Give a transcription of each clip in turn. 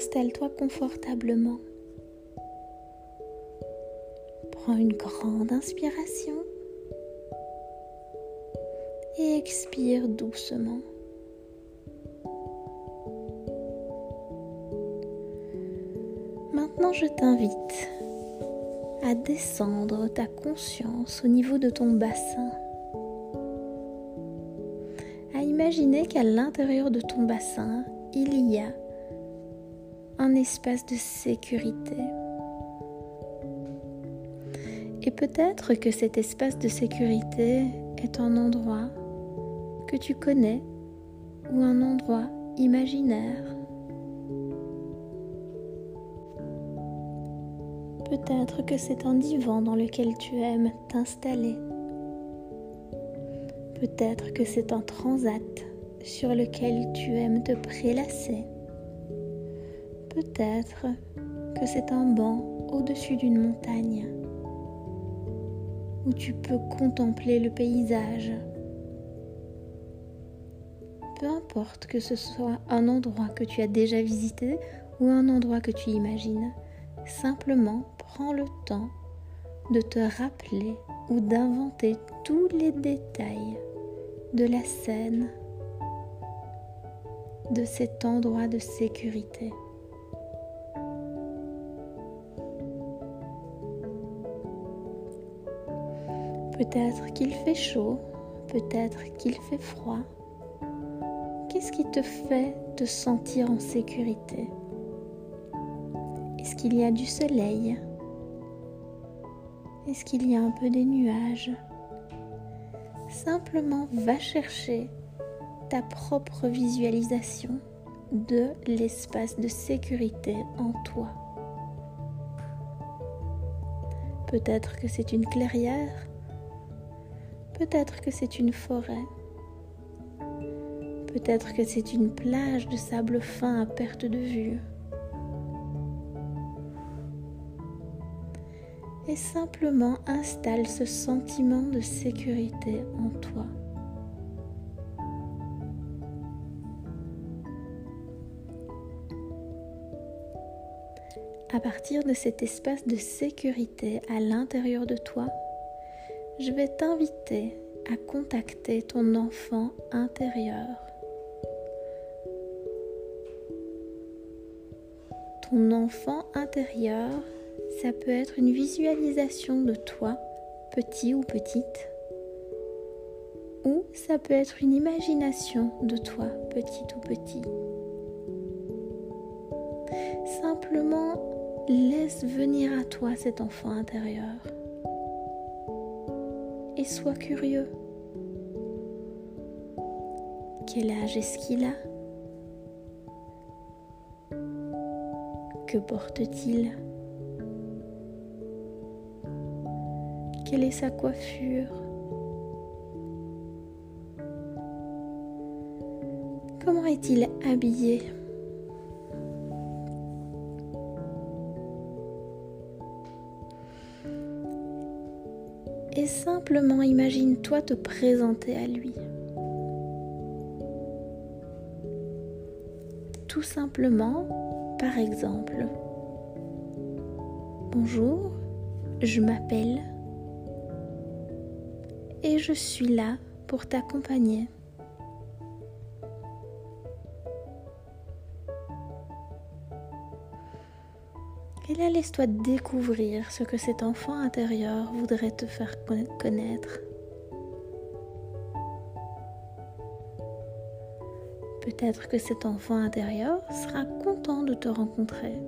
installe-toi confortablement. Prends une grande inspiration et expire doucement. Maintenant, je t'invite à descendre ta conscience au niveau de ton bassin. À imaginer qu'à l'intérieur de ton bassin, il y a espace de sécurité. Et peut-être que cet espace de sécurité est un endroit que tu connais ou un endroit imaginaire. Peut-être que c'est un divan dans lequel tu aimes t'installer. Peut-être que c'est un transat sur lequel tu aimes te prélasser. Peut-être que c'est un banc au-dessus d'une montagne où tu peux contempler le paysage. Peu importe que ce soit un endroit que tu as déjà visité ou un endroit que tu imagines, simplement prends le temps de te rappeler ou d'inventer tous les détails de la scène, de cet endroit de sécurité. Peut-être qu'il fait chaud, peut-être qu'il fait froid. Qu'est-ce qui te fait te sentir en sécurité? Est-ce qu'il y a du soleil? Est-ce qu'il y a un peu des nuages? Simplement va chercher ta propre visualisation de l'espace de sécurité en toi. Peut-être que c'est une clairière, Peut-être que c'est une forêt. Peut-être que c'est une plage de sable fin à perte de vue. Et simplement installe ce sentiment de sécurité en toi. À partir de cet espace de sécurité à l'intérieur de toi, je vais t'inviter à contacter ton enfant intérieur. Ton enfant intérieur, ça peut être une visualisation de toi, petit ou petite, ou ça peut être une imagination de toi, petit ou petit. Simplement, laisse venir à toi cet enfant intérieur et sois curieux. Quel âge est-ce qu'il a? Que porte-t-il? Quelle est sa coiffure? Comment est-il habillé? Et simplement imagine-toi te présenter à lui. Tout simplement, par exemple, bonjour, je m'appelle et je suis là pour t'accompagner. Et là, laisse-toi découvrir ce que cet enfant intérieur voudrait te faire connaître. Peut-être que cet enfant intérieur sera content de te rencontrer.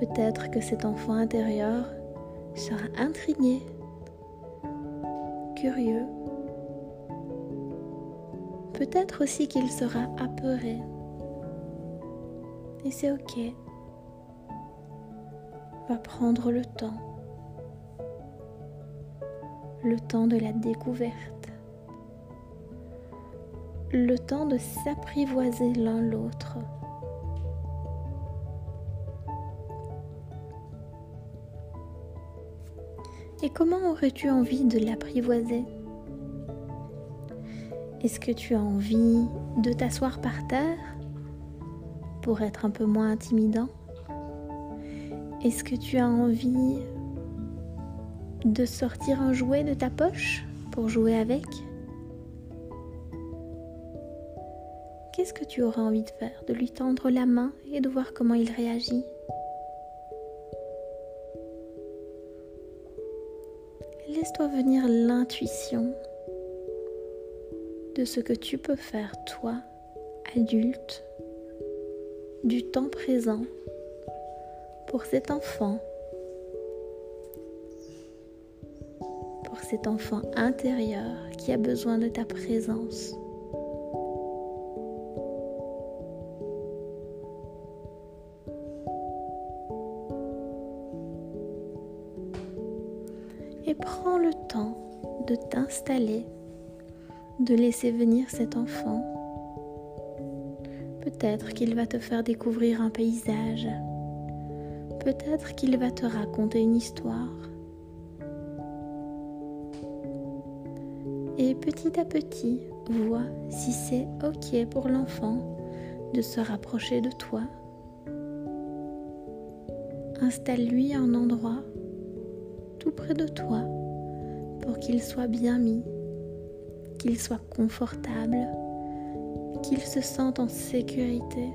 Peut-être que cet enfant intérieur sera intrigué, curieux. Peut-être aussi qu'il sera apeuré. C'est ok. Va prendre le temps. Le temps de la découverte. Le temps de s'apprivoiser l'un l'autre. Et comment aurais-tu envie de l'apprivoiser? Est-ce que tu as envie de t'asseoir par terre? Pour être un peu moins intimidant. Est-ce que tu as envie de sortir un jouet de ta poche pour jouer avec? Qu'est-ce que tu auras envie de faire? De lui tendre la main et de voir comment il réagit? Laisse-toi venir l'intuition de ce que tu peux faire, toi, adulte, du temps présent pour cet enfant, pour cet enfant intérieur qui a besoin de ta présence. Et prends le temps de t'installer, de laisser venir cet enfant Peut-être qu'il va te faire découvrir un paysage. Peut-être qu'il va te raconter une histoire. Et petit à petit, vois si c'est OK pour l'enfant de se rapprocher de toi. Installe-lui un endroit tout près de toi pour qu'il soit bien mis, qu'il soit confortable qu'il se sente en sécurité.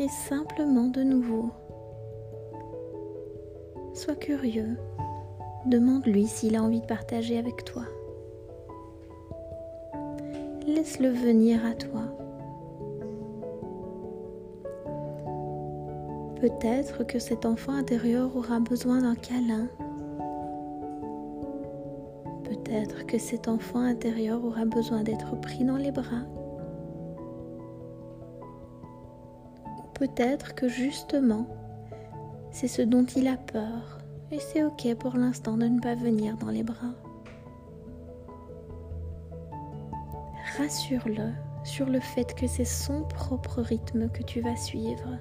Et simplement de nouveau, sois curieux, demande-lui s'il a envie de partager avec toi laisse-le venir à toi. Peut-être que cet enfant intérieur aura besoin d'un câlin. Peut-être que cet enfant intérieur aura besoin d'être pris dans les bras. Peut-être que justement, c'est ce dont il a peur et c'est ok pour l'instant de ne pas venir dans les bras. Rassure-le sur le fait que c'est son propre rythme que tu vas suivre.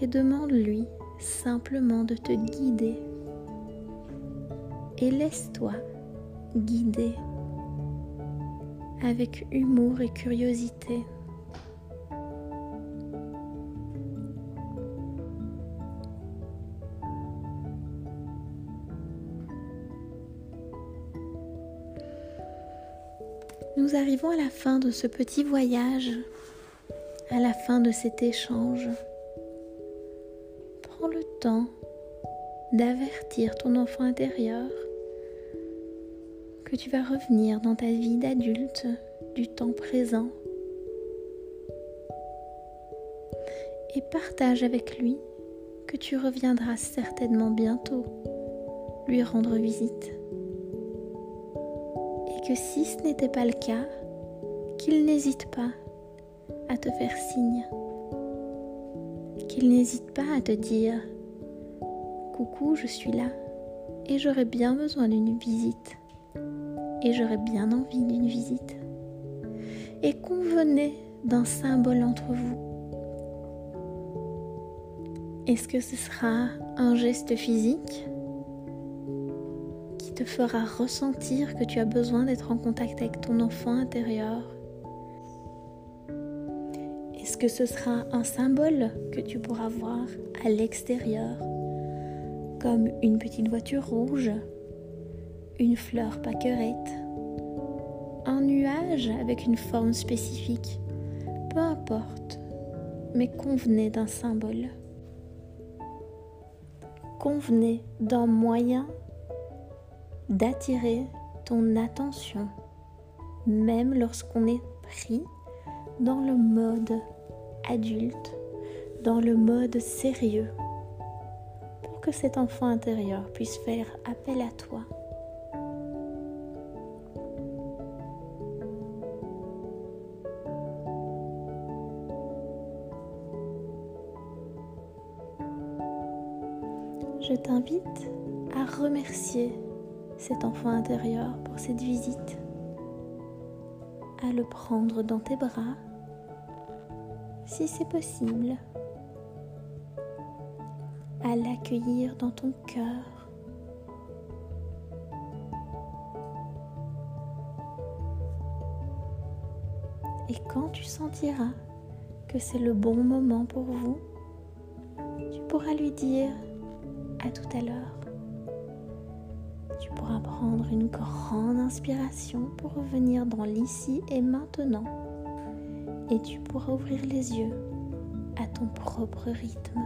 Et demande-lui simplement de te guider. Et laisse-toi guider avec humour et curiosité. Nous arrivons à la fin de ce petit voyage, à la fin de cet échange. Prends le temps d'avertir ton enfant intérieur que tu vas revenir dans ta vie d'adulte du temps présent et partage avec lui que tu reviendras certainement bientôt lui rendre visite que si ce n'était pas le cas, qu'il n'hésite pas à te faire signe, qu'il n'hésite pas à te dire Coucou, je suis là et j'aurais bien besoin d'une visite et j'aurais bien envie d'une visite. Et convenez d'un symbole entre vous. Est-ce que ce sera un geste physique te fera ressentir que tu as besoin d'être en contact avec ton enfant intérieur Est-ce que ce sera un symbole que tu pourras voir à l'extérieur, comme une petite voiture rouge, une fleur paquerette, un nuage avec une forme spécifique? Peu importe, mais convenez d'un symbole. Convenez d'un moyen d'attirer ton attention, même lorsqu'on est pris dans le mode adulte, dans le mode sérieux, pour que cet enfant intérieur puisse faire appel à toi. Je t'invite à remercier cet enfant intérieur pour cette visite, à le prendre dans tes bras si c'est possible, à l'accueillir dans ton cœur. Et quand tu sentiras que c'est le bon moment pour vous, tu pourras lui dire à tout à l'heure. Prendre une grande inspiration pour revenir dans l'ici et maintenant. Et tu pourras ouvrir les yeux à ton propre rythme.